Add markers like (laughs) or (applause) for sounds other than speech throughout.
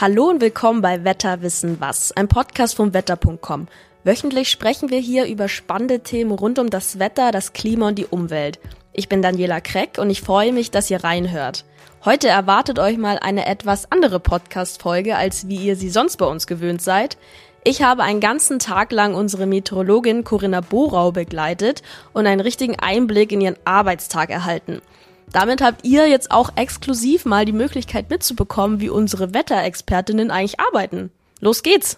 Hallo und willkommen bei Wetter wissen was, ein Podcast vom Wetter.com. Wöchentlich sprechen wir hier über spannende Themen rund um das Wetter, das Klima und die Umwelt. Ich bin Daniela Kreck und ich freue mich, dass ihr reinhört. Heute erwartet euch mal eine etwas andere Podcast-Folge, als wie ihr sie sonst bei uns gewöhnt seid. Ich habe einen ganzen Tag lang unsere Meteorologin Corinna Borau begleitet und einen richtigen Einblick in ihren Arbeitstag erhalten. Damit habt ihr jetzt auch exklusiv mal die Möglichkeit mitzubekommen, wie unsere Wetterexpertinnen eigentlich arbeiten. Los geht's!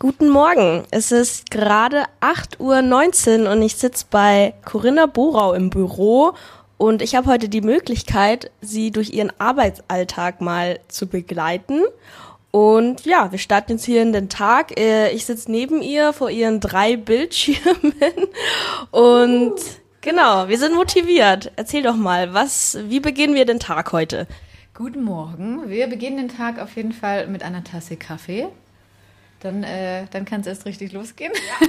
Guten Morgen. Es ist gerade 8.19 Uhr und ich sitze bei Corinna Borau im Büro und ich habe heute die Möglichkeit, sie durch ihren Arbeitsalltag mal zu begleiten. Und ja, wir starten jetzt hier in den Tag. Äh, ich sitze neben ihr vor ihren drei Bildschirmen. (laughs) Und genau, wir sind motiviert. Erzähl doch mal, was, wie beginnen wir den Tag heute? Guten Morgen. Wir beginnen den Tag auf jeden Fall mit einer Tasse Kaffee. Dann, äh, dann kann es erst richtig losgehen. Ja,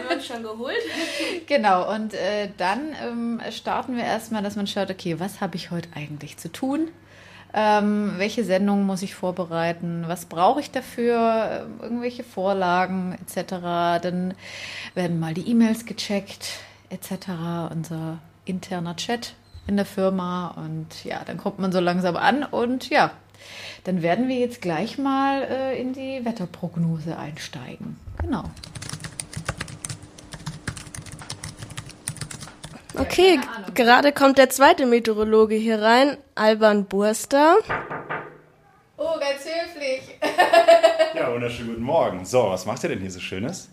uns schon geholt. (laughs) genau, und äh, dann ähm, starten wir erstmal, dass man schaut, okay, was habe ich heute eigentlich zu tun? Ähm, welche Sendungen muss ich vorbereiten? Was brauche ich dafür? Ähm, irgendwelche Vorlagen etc. Dann werden mal die E-Mails gecheckt etc. Unser interner Chat in der Firma und ja, dann kommt man so langsam an und ja, dann werden wir jetzt gleich mal äh, in die Wetterprognose einsteigen. Genau. Okay, gerade kommt der zweite Meteorologe hier rein, Alban Burster. Oh, ganz höflich. ja, wunderschönen guten Morgen. So, was macht ihr denn hier so Schönes?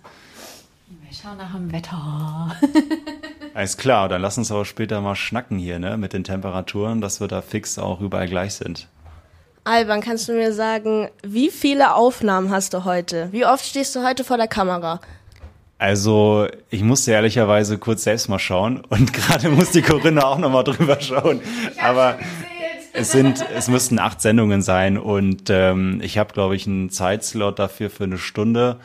Wir schauen nach dem Wetter. (laughs) Alles klar, dann lass uns aber später mal schnacken hier, ne, mit den Temperaturen, dass wir da fix auch überall gleich sind. Alban, kannst du mir sagen, wie viele Aufnahmen hast du heute? Wie oft stehst du heute vor der Kamera? Also, ich musste ehrlicherweise kurz selbst mal schauen (laughs) und gerade muss die Corinna auch nochmal drüber schauen. Aber es sind, es müssten acht Sendungen sein und ähm, ich habe, glaube ich, einen Zeitslot dafür für eine Stunde.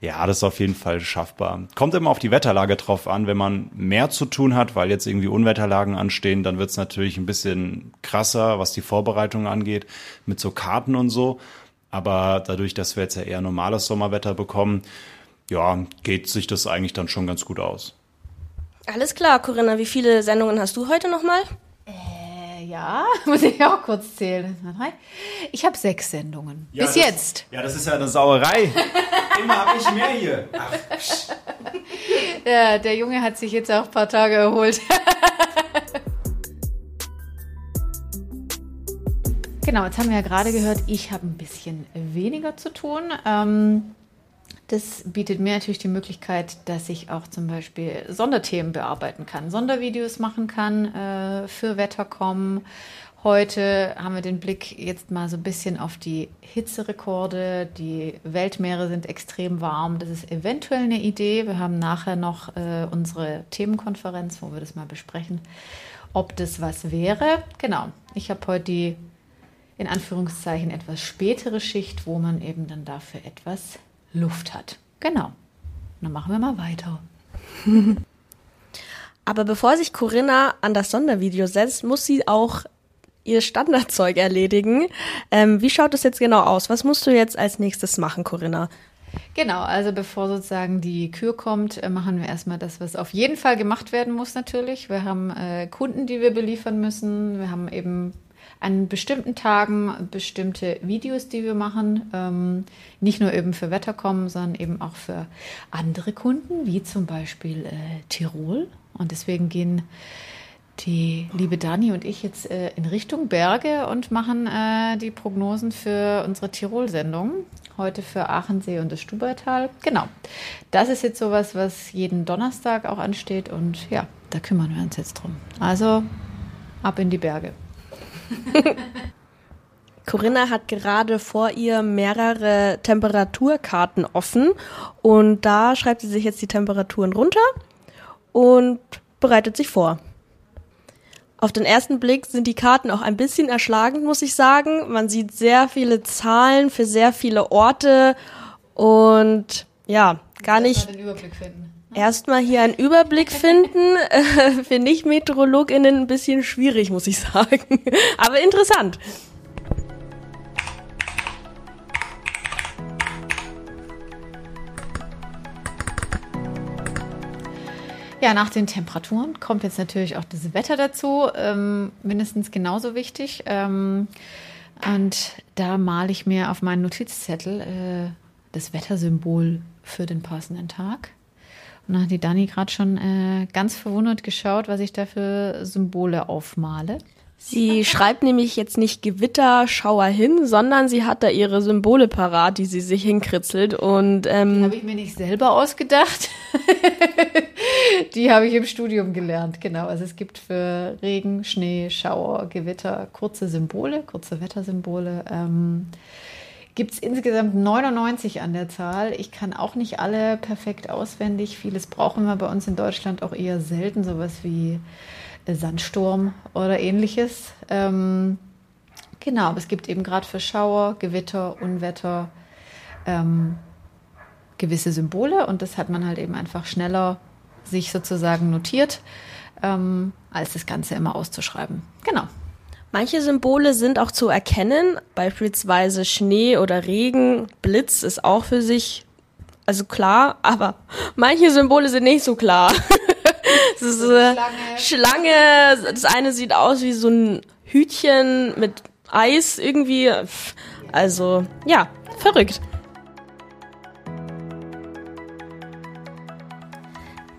Ja, das ist auf jeden Fall schaffbar. Kommt immer auf die Wetterlage drauf an. Wenn man mehr zu tun hat, weil jetzt irgendwie Unwetterlagen anstehen, dann wird es natürlich ein bisschen krasser, was die Vorbereitung angeht, mit so Karten und so. Aber dadurch, dass wir jetzt ja eher normales Sommerwetter bekommen, ja, geht sich das eigentlich dann schon ganz gut aus. Alles klar, Corinna. Wie viele Sendungen hast du heute nochmal? Äh, ja, (laughs) muss ich auch kurz zählen. Ich habe sechs Sendungen. Ja, Bis das, jetzt. Ja, das ist ja eine Sauerei. (laughs) Immer habe ich mehr hier. Ach, (laughs) ja, der Junge hat sich jetzt auch ein paar Tage erholt. genau, jetzt haben wir ja gerade gehört, ich habe ein bisschen weniger zu tun. Ähm, das bietet mir natürlich die Möglichkeit, dass ich auch zum Beispiel Sonderthemen bearbeiten kann, Sondervideos machen kann äh, für Wettercom. Heute haben wir den Blick jetzt mal so ein bisschen auf die Hitzerekorde. Die Weltmeere sind extrem warm. Das ist eventuell eine Idee. Wir haben nachher noch äh, unsere Themenkonferenz, wo wir das mal besprechen, ob das was wäre. Genau. Ich habe heute die in Anführungszeichen etwas spätere Schicht, wo man eben dann dafür etwas Luft hat. Genau. Dann machen wir mal weiter. (laughs) Aber bevor sich Corinna an das Sondervideo setzt, muss sie auch ihr Standardzeug erledigen. Ähm, wie schaut es jetzt genau aus? Was musst du jetzt als nächstes machen, Corinna? Genau, also bevor sozusagen die Kür kommt, äh, machen wir erstmal das, was auf jeden Fall gemacht werden muss natürlich. Wir haben äh, Kunden, die wir beliefern müssen. Wir haben eben an bestimmten Tagen bestimmte Videos, die wir machen. Ähm, nicht nur eben für Wettercom, sondern eben auch für andere Kunden, wie zum Beispiel äh, Tirol. Und deswegen gehen die liebe Dani und ich jetzt äh, in Richtung Berge und machen äh, die Prognosen für unsere Tirol-Sendung. Heute für Aachensee und das Stubaital. Genau. Das ist jetzt sowas, was jeden Donnerstag auch ansteht. Und ja, da kümmern wir uns jetzt drum. Also ab in die Berge. (laughs) Corinna hat gerade vor ihr mehrere Temperaturkarten offen und da schreibt sie sich jetzt die Temperaturen runter und bereitet sich vor. Auf den ersten Blick sind die Karten auch ein bisschen erschlagend, muss ich sagen. Man sieht sehr viele Zahlen für sehr viele Orte und ja, gar nicht. Den Überblick finden. Erstmal hier einen Überblick finden, äh, für Nicht-MeteorologInnen ein bisschen schwierig, muss ich sagen. Aber interessant. Ja, nach den Temperaturen kommt jetzt natürlich auch das Wetter dazu, ähm, mindestens genauso wichtig. Ähm, und da male ich mir auf meinen Notizzettel äh, das Wettersymbol für den passenden Tag. Und da hat die Dani gerade schon äh, ganz verwundert geschaut, was ich da für Symbole aufmale. Sie schreibt nämlich jetzt nicht Gewitter, Schauer hin, sondern sie hat da ihre Symbole parat, die sie sich hinkritzelt. Und ähm, die habe ich mir nicht selber ausgedacht. (laughs) die habe ich im Studium gelernt, genau. Also es gibt für Regen, Schnee, Schauer, Gewitter kurze Symbole, kurze Wettersymbole. Ähm, gibt es insgesamt 99 an der Zahl. Ich kann auch nicht alle perfekt auswendig. Vieles brauchen wir bei uns in Deutschland auch eher selten, sowas wie Sandsturm oder ähnliches. Ähm, genau, aber es gibt eben gerade für Schauer, Gewitter, Unwetter ähm, gewisse Symbole und das hat man halt eben einfach schneller sich sozusagen notiert, ähm, als das Ganze immer auszuschreiben. Genau. Manche Symbole sind auch zu erkennen, beispielsweise Schnee oder Regen, Blitz ist auch für sich also klar, aber manche Symbole sind nicht so klar. (laughs) das ist eine Schlange. Schlange. Das eine sieht aus wie so ein Hütchen mit Eis irgendwie. Also, ja, verrückt.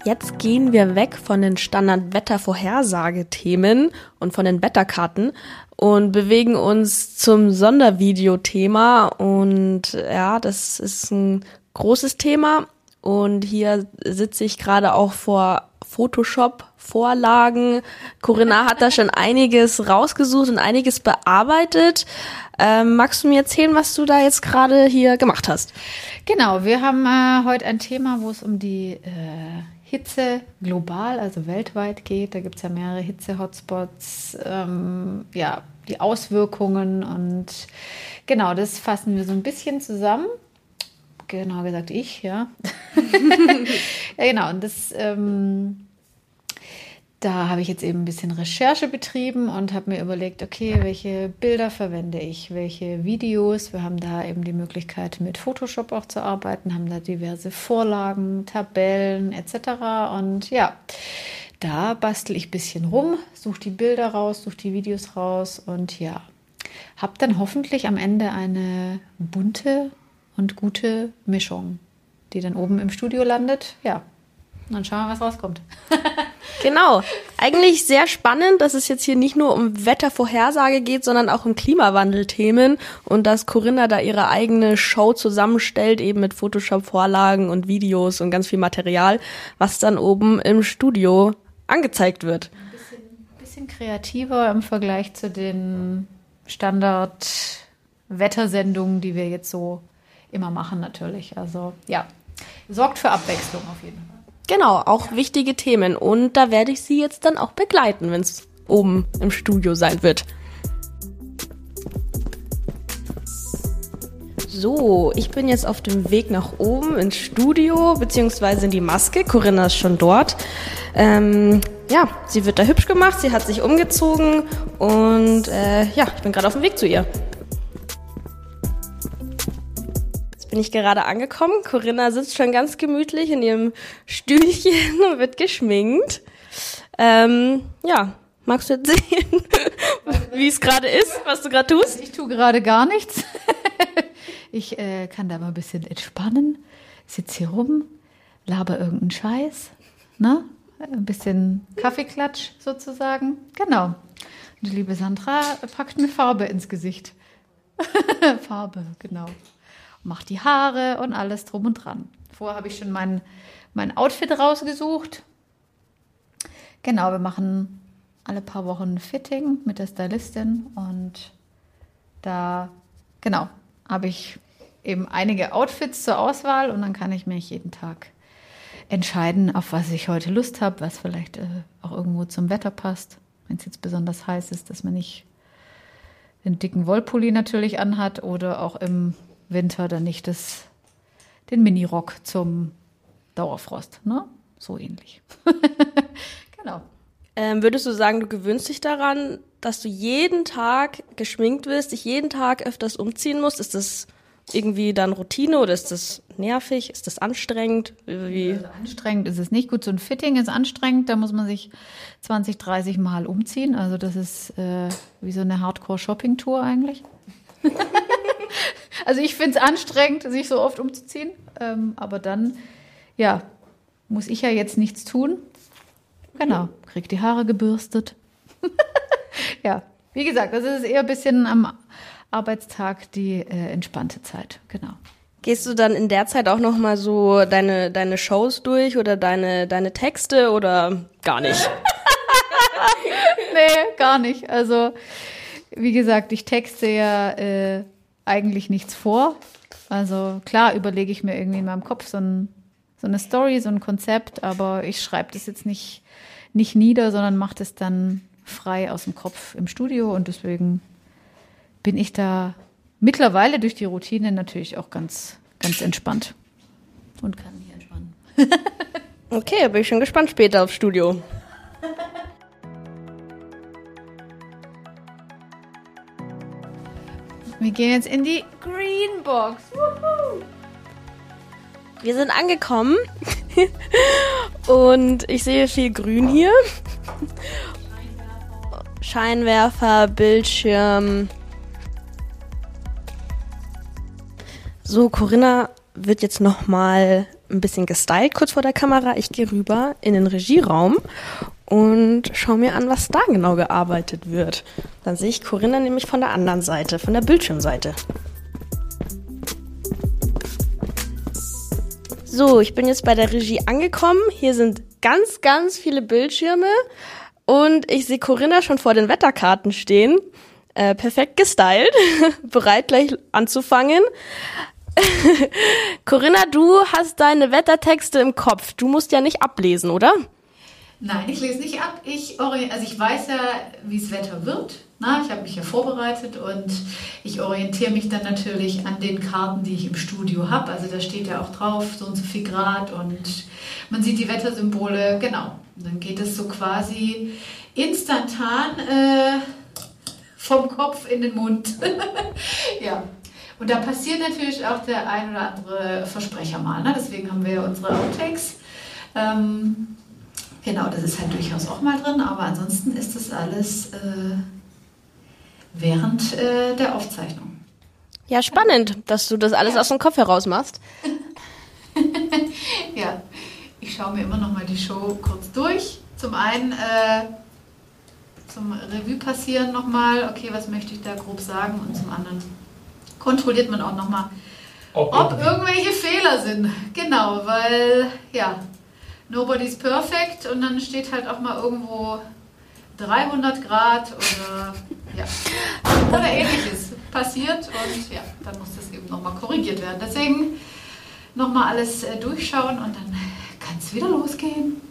Jetzt gehen wir weg von den Standard-Wettervorhersagethemen und von den Wetterkarten und bewegen uns zum Sondervideothema. Und ja, das ist ein großes Thema. Und hier sitze ich gerade auch vor Photoshop-Vorlagen. Corinna hat da schon einiges rausgesucht und einiges bearbeitet. Ähm, magst du mir erzählen, was du da jetzt gerade hier gemacht hast? Genau, wir haben äh, heute ein Thema, wo es um die äh, Hitze global, also weltweit geht. Da gibt es ja mehrere Hitze-Hotspots, ähm, ja, die Auswirkungen und genau, das fassen wir so ein bisschen zusammen. Genau gesagt, ich, ja. (laughs) ja, genau, und das ähm, da habe ich jetzt eben ein bisschen Recherche betrieben und habe mir überlegt, okay, welche Bilder verwende ich, welche Videos. Wir haben da eben die Möglichkeit, mit Photoshop auch zu arbeiten, haben da diverse Vorlagen, Tabellen etc. Und ja, da bastel ich ein bisschen rum, suche die Bilder raus, suche die Videos raus und ja, habe dann hoffentlich am Ende eine bunte und gute Mischung, die dann oben im Studio landet. Ja, dann schauen wir, was rauskommt. (laughs) Genau. Eigentlich sehr spannend, dass es jetzt hier nicht nur um Wettervorhersage geht, sondern auch um Klimawandelthemen und dass Corinna da ihre eigene Show zusammenstellt, eben mit Photoshop-Vorlagen und Videos und ganz viel Material, was dann oben im Studio angezeigt wird. Ein bisschen, bisschen kreativer im Vergleich zu den Standard-Wettersendungen, die wir jetzt so immer machen, natürlich. Also ja, sorgt für Abwechslung auf jeden Fall. Genau, auch wichtige Themen. Und da werde ich Sie jetzt dann auch begleiten, wenn es oben im Studio sein wird. So, ich bin jetzt auf dem Weg nach oben ins Studio, beziehungsweise in die Maske. Corinna ist schon dort. Ähm, ja, sie wird da hübsch gemacht, sie hat sich umgezogen und äh, ja, ich bin gerade auf dem Weg zu ihr. Bin ich gerade angekommen. Corinna sitzt schon ganz gemütlich in ihrem Stühlchen und wird geschminkt. Ähm, ja, magst du erzählen, (laughs) wie es gerade ist, was du gerade tust? Ich tue gerade gar nichts. (laughs) ich äh, kann da mal ein bisschen entspannen, sitze hier rum, laber irgendeinen Scheiß, ne? Ein bisschen Kaffeeklatsch sozusagen. Genau. Und die liebe Sandra packt mir Farbe ins Gesicht. (laughs) Farbe, genau mache die Haare und alles drum und dran. Vorher habe ich schon mein, mein Outfit rausgesucht. Genau, wir machen alle paar Wochen ein Fitting mit der Stylistin und da, genau, habe ich eben einige Outfits zur Auswahl und dann kann ich mich jeden Tag entscheiden, auf was ich heute Lust habe, was vielleicht äh, auch irgendwo zum Wetter passt. Wenn es jetzt besonders heiß ist, dass man nicht den dicken Wollpulli natürlich anhat oder auch im Winter dann nicht das, den Minirock zum Dauerfrost. Ne? so ähnlich. (laughs) genau. Ähm, würdest du sagen, du gewöhnst dich daran, dass du jeden Tag geschminkt wirst, dich jeden Tag öfters umziehen musst? Ist das irgendwie dann Routine oder ist das nervig? Ist das anstrengend? Wie? Also anstrengend ist es nicht. Gut, so ein Fitting ist anstrengend. Da muss man sich 20, 30 Mal umziehen. Also das ist äh, wie so eine Hardcore-Shopping-Tour eigentlich. (laughs) (laughs) also ich finde es anstrengend, sich so oft umzuziehen. Ähm, aber dann, ja, muss ich ja jetzt nichts tun. Genau, krieg die Haare gebürstet. (laughs) ja, wie gesagt, das ist eher ein bisschen am Arbeitstag die äh, entspannte Zeit. Genau. Gehst du dann in der Zeit auch noch mal so deine deine Shows durch oder deine deine Texte oder gar nicht? (laughs) nee, gar nicht. Also wie gesagt, ich texte ja äh, eigentlich nichts vor. Also klar überlege ich mir irgendwie in meinem Kopf so, ein, so eine Story, so ein Konzept, aber ich schreibe das jetzt nicht, nicht nieder, sondern mache das dann frei aus dem Kopf im Studio und deswegen bin ich da mittlerweile durch die Routine natürlich auch ganz, ganz entspannt und kann mich entspannen. (laughs) okay, da bin ich schon gespannt später aufs Studio. (laughs) Wir gehen jetzt in die Green Box. Wir sind angekommen (laughs) und ich sehe viel Grün hier. Scheinwerfer, Bildschirm, So, Corinna wird jetzt noch mal ein bisschen gestylt kurz vor der Kamera. Ich gehe rüber in den Regieraum und schaue mir an, was da genau gearbeitet wird. Dann sehe ich Corinna nämlich von der anderen Seite, von der Bildschirmseite. So, ich bin jetzt bei der Regie angekommen. Hier sind ganz, ganz viele Bildschirme und ich sehe Corinna schon vor den Wetterkarten stehen. Äh, perfekt gestylt, (laughs) bereit gleich anzufangen. (laughs) Corinna, du hast deine Wettertexte im Kopf. Du musst ja nicht ablesen, oder? Nein, ich lese nicht ab. Ich, also ich weiß ja, wie das Wetter wird. Na, ich habe mich ja vorbereitet und ich orientiere mich dann natürlich an den Karten, die ich im Studio habe. Also da steht ja auch drauf, so und so viel Grad und man sieht die Wettersymbole. Genau. Und dann geht es so quasi instantan äh, vom Kopf in den Mund. (laughs) ja, und da passiert natürlich auch der ein oder andere Versprecher mal. Ne? Deswegen haben wir unsere Outtakes. Ähm, genau, das ist halt durchaus auch mal drin, aber ansonsten ist das alles äh, während äh, der Aufzeichnung. Ja, spannend, dass du das alles ja. aus dem Kopf heraus machst. (laughs) ja, ich schaue mir immer noch mal die Show kurz durch. Zum einen äh, zum Revue passieren nochmal, okay, was möchte ich da grob sagen und zum anderen kontrolliert man auch nochmal, ob, ob irgendwelche Fehler sind. Genau, weil ja, nobody's perfect und dann steht halt auch mal irgendwo 300 Grad oder ja, oder ähnliches passiert und ja, dann muss das eben nochmal korrigiert werden. Deswegen nochmal alles äh, durchschauen und dann kann es wieder losgehen.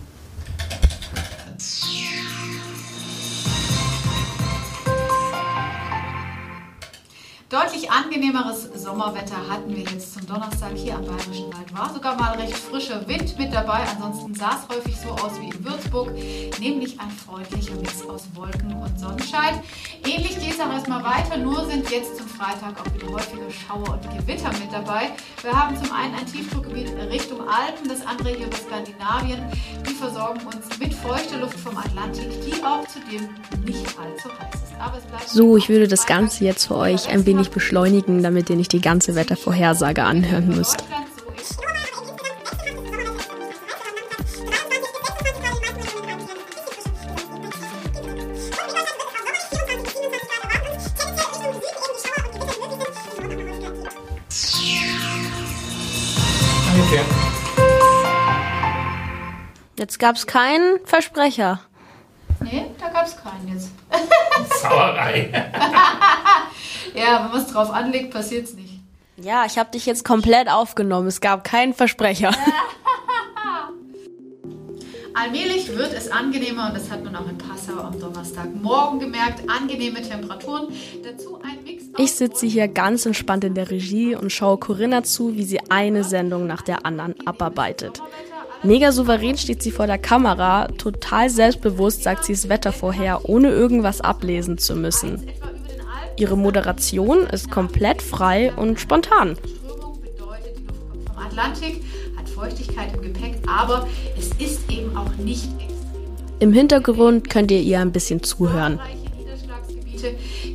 Deutlich angenehmeres Sommerwetter hatten wir jetzt zum Donnerstag hier am Bayerischen Wald. War sogar mal recht frischer Wind mit dabei. Ansonsten sah es häufig so aus wie in Würzburg, nämlich ein freundlicher Mix aus Wolken und Sonnenschein. Ähnlich geht es auch erstmal weiter, nur sind jetzt zum Freitag auch wieder häufige Schauer und Gewitter mit dabei. Wir haben zum einen ein Tiefdruckgebiet Richtung Alpen, das andere hier über Skandinavien. Die versorgen uns mit feuchter Luft vom Atlantik, die auch zudem nicht allzu heiß so, ich würde das Ganze jetzt für euch ein wenig beschleunigen, damit ihr nicht die ganze Wettervorhersage anhören müsst. Jetzt gab es keinen Versprecher. Nee, da gab es keinen jetzt. (laughs) Sauerei. (laughs) ja, wenn man es drauf anlegt, passiert es nicht. Ja, ich habe dich jetzt komplett aufgenommen. Es gab keinen Versprecher. (laughs) Allmählich wird es angenehmer und das hat man auch in Passau am Donnerstagmorgen gemerkt. Angenehme Temperaturen. Dazu ein Mix. Ich sitze hier ganz entspannt in der Regie und schaue Corinna zu, wie sie eine Sendung nach der anderen abarbeitet. Mega souverän steht sie vor der Kamera, total selbstbewusst sagt sie das Wetter vorher, ohne irgendwas ablesen zu müssen. Ihre Moderation ist komplett frei und spontan. Atlantik hat Feuchtigkeit im Gepäck, aber es ist eben auch nicht extrem. Im Hintergrund könnt ihr ihr ein bisschen zuhören.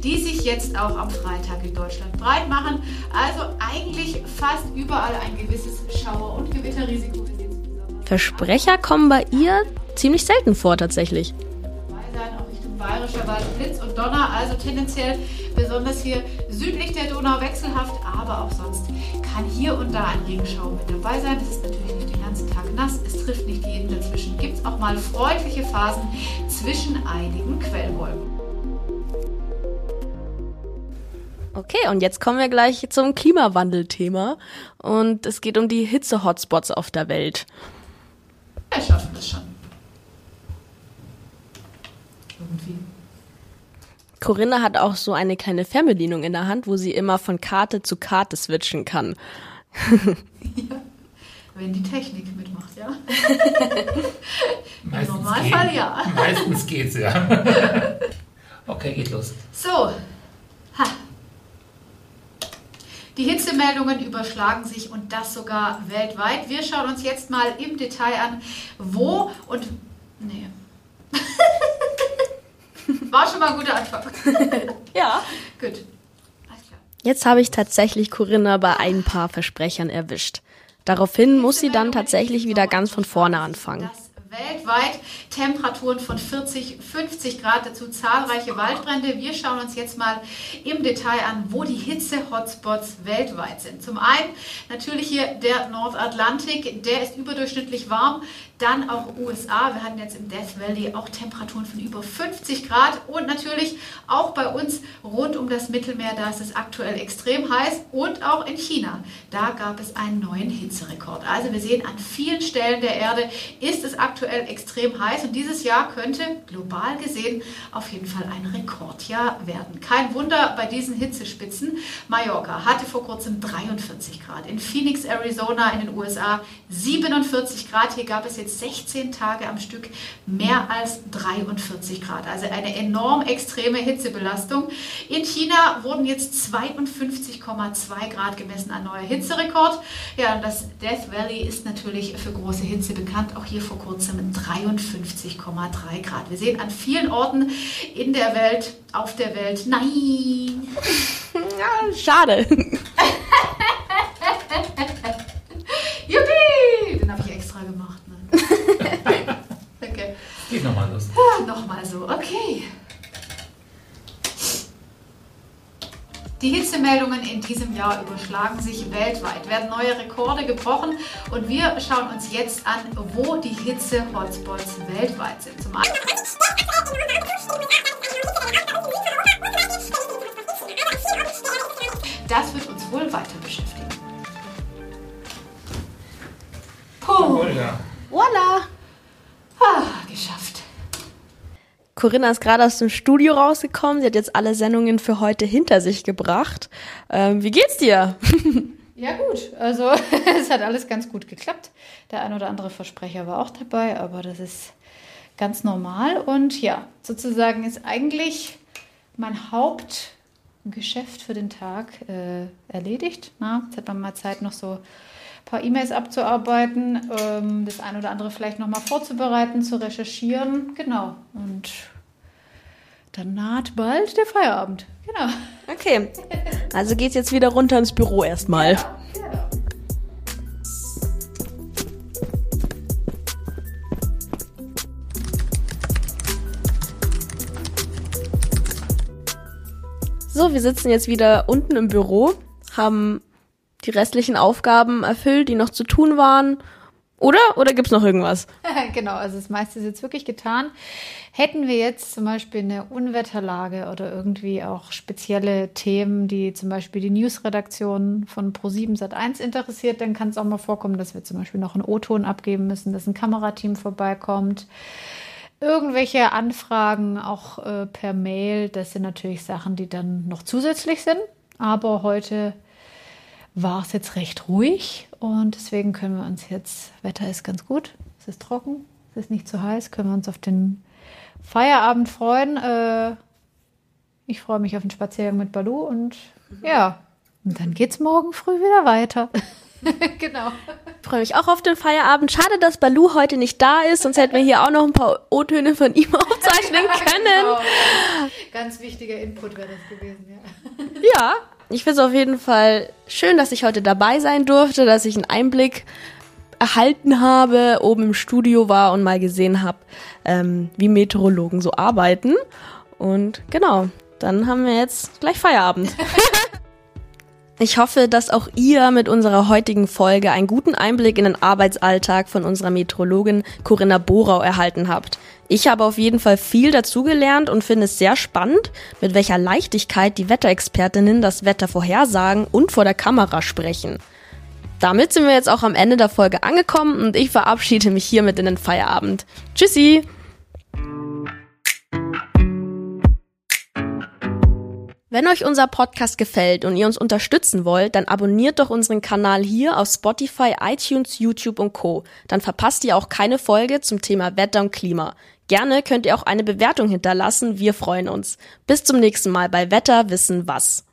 Die sich jetzt auch am Freitag in Deutschland breit machen. Also eigentlich fast überall ein gewisses Schauer- und Gewitterrisiko. Versprecher kommen bei ihr ziemlich selten vor tatsächlich. Auch Richtung Bayerischer Wald, Blitz und Donner, also tendenziell besonders hier südlich der Donau wechselhaft, aber auch sonst kann hier und da ein Regenschauer mit dabei sein. Es ist natürlich nicht den ganzen Tag nass, es trifft nicht jeden. Dazwischen gibt es auch mal freundliche Phasen zwischen einigen Quellwolken. Okay, und jetzt kommen wir gleich zum Klimawandelthema. Und es geht um die Hitze-Hotspots auf der Welt. Wir schaffen das schon. Irgendwie. Corinna hat auch so eine kleine Fernbedienung in der Hand, wo sie immer von Karte zu Karte switchen kann. (laughs) ja, wenn die Technik mitmacht, ja. (laughs) Im Normalfall geht, ja. Meistens geht's, ja. (laughs) Okay, geht los. So. Die Hitzemeldungen überschlagen sich und das sogar weltweit. Wir schauen uns jetzt mal im Detail an, wo und. Nee. (laughs) War schon mal ein guter Anfang. (laughs) Ja. Gut. Alles klar. Jetzt habe ich tatsächlich Corinna bei ein paar Versprechern erwischt. Daraufhin muss sie dann tatsächlich wieder ganz von vorne anfangen. Weltweit Temperaturen von 40, 50 Grad, dazu zahlreiche Waldbrände. Wir schauen uns jetzt mal im Detail an, wo die Hitze-Hotspots weltweit sind. Zum einen natürlich hier der Nordatlantik, der ist überdurchschnittlich warm. Dann auch USA. Wir hatten jetzt im Death Valley auch Temperaturen von über 50 Grad. Und natürlich auch bei uns rund um das Mittelmeer, da ist es aktuell extrem heiß. Und auch in China, da gab es einen neuen Hitzerekord. Also wir sehen, an vielen Stellen der Erde ist es aktuell extrem heiß. Und dieses Jahr könnte global gesehen auf jeden Fall ein Rekordjahr werden. Kein Wunder bei diesen Hitzespitzen. Mallorca hatte vor kurzem 43 Grad. In Phoenix, Arizona in den USA 47 Grad. Hier gab es jetzt 16 Tage am Stück mehr als 43 Grad. Also eine enorm extreme Hitzebelastung. In China wurden jetzt 52,2 Grad gemessen, ein neuer Hitzerekord. Ja, und das Death Valley ist natürlich für große Hitze bekannt. Auch hier vor kurzem 53,3 Grad. Wir sehen an vielen Orten in der Welt, auf der Welt, nein, (laughs) Ja, schade. (laughs) Juppie! Den habe ich extra gemacht. Ne? okay. Geht nochmal los. Ah, Nochmal so, okay. Die Hitzemeldungen in diesem Jahr überschlagen sich weltweit, werden neue Rekorde gebrochen und wir schauen uns jetzt an, wo die Hitze-Hotspots weltweit sind. Zum einen das wird uns wohl weiter beschäftigen. Puh, Ja. voila! Corinna ist gerade aus dem Studio rausgekommen. Sie hat jetzt alle Sendungen für heute hinter sich gebracht. Ähm, wie geht's dir? (laughs) Ja gut, also (laughs) es hat alles ganz gut geklappt. Der ein oder andere Versprecher war auch dabei, aber das ist ganz normal. Und ja, sozusagen ist eigentlich mein Hauptgeschäft für den Tag äh, erledigt. Na, jetzt hat man mal Zeit, noch so paar E-Mails abzuarbeiten, ähm, das ein oder andere vielleicht nochmal vorzubereiten, zu recherchieren. Genau. Und dann naht bald der Feierabend. Genau. Okay. Also geht's jetzt wieder runter ins Büro erstmal. So, wir sitzen jetzt wieder unten im Büro, haben die restlichen Aufgaben erfüllt, die noch zu tun waren. Oder? Oder gibt's noch irgendwas? (laughs) genau, also das meiste ist jetzt wirklich getan. Hätten wir jetzt zum Beispiel eine Unwetterlage oder irgendwie auch spezielle Themen, die zum Beispiel die Newsredaktion von Pro7 Sat1 interessiert, dann kann es auch mal vorkommen, dass wir zum Beispiel noch einen O-Ton abgeben müssen, dass ein Kamerateam vorbeikommt. Irgendwelche Anfragen auch äh, per Mail, das sind natürlich Sachen, die dann noch zusätzlich sind. Aber heute war es jetzt recht ruhig und deswegen können wir uns jetzt, Wetter ist ganz gut, es ist trocken, es ist nicht zu heiß, können wir uns auf den Feierabend freuen. Äh, ich freue mich auf den Spaziergang mit Balu und ja, und dann geht's morgen früh wieder weiter. (laughs) genau. Ich freue mich auch auf den Feierabend. Schade, dass Balu heute nicht da ist, sonst hätten wir hier auch noch ein paar O-Töne von ihm (laughs) aufzeichnen (laughs) können. Genau. Ganz wichtiger Input wäre das gewesen, ja. Ja, ich finde es auf jeden Fall schön, dass ich heute dabei sein durfte, dass ich einen Einblick erhalten habe, oben im Studio war und mal gesehen habe, ähm, wie Meteorologen so arbeiten. Und genau, dann haben wir jetzt gleich Feierabend. (laughs) Ich hoffe, dass auch ihr mit unserer heutigen Folge einen guten Einblick in den Arbeitsalltag von unserer Meteorologin Corinna Borau erhalten habt. Ich habe auf jeden Fall viel dazugelernt und finde es sehr spannend, mit welcher Leichtigkeit die Wetterexpertinnen das Wetter vorhersagen und vor der Kamera sprechen. Damit sind wir jetzt auch am Ende der Folge angekommen und ich verabschiede mich hiermit in den Feierabend. Tschüssi! Wenn euch unser Podcast gefällt und ihr uns unterstützen wollt, dann abonniert doch unseren Kanal hier auf Spotify, iTunes, YouTube und Co. Dann verpasst ihr auch keine Folge zum Thema Wetter und Klima. Gerne könnt ihr auch eine Bewertung hinterlassen, wir freuen uns. Bis zum nächsten Mal bei Wetter wissen was.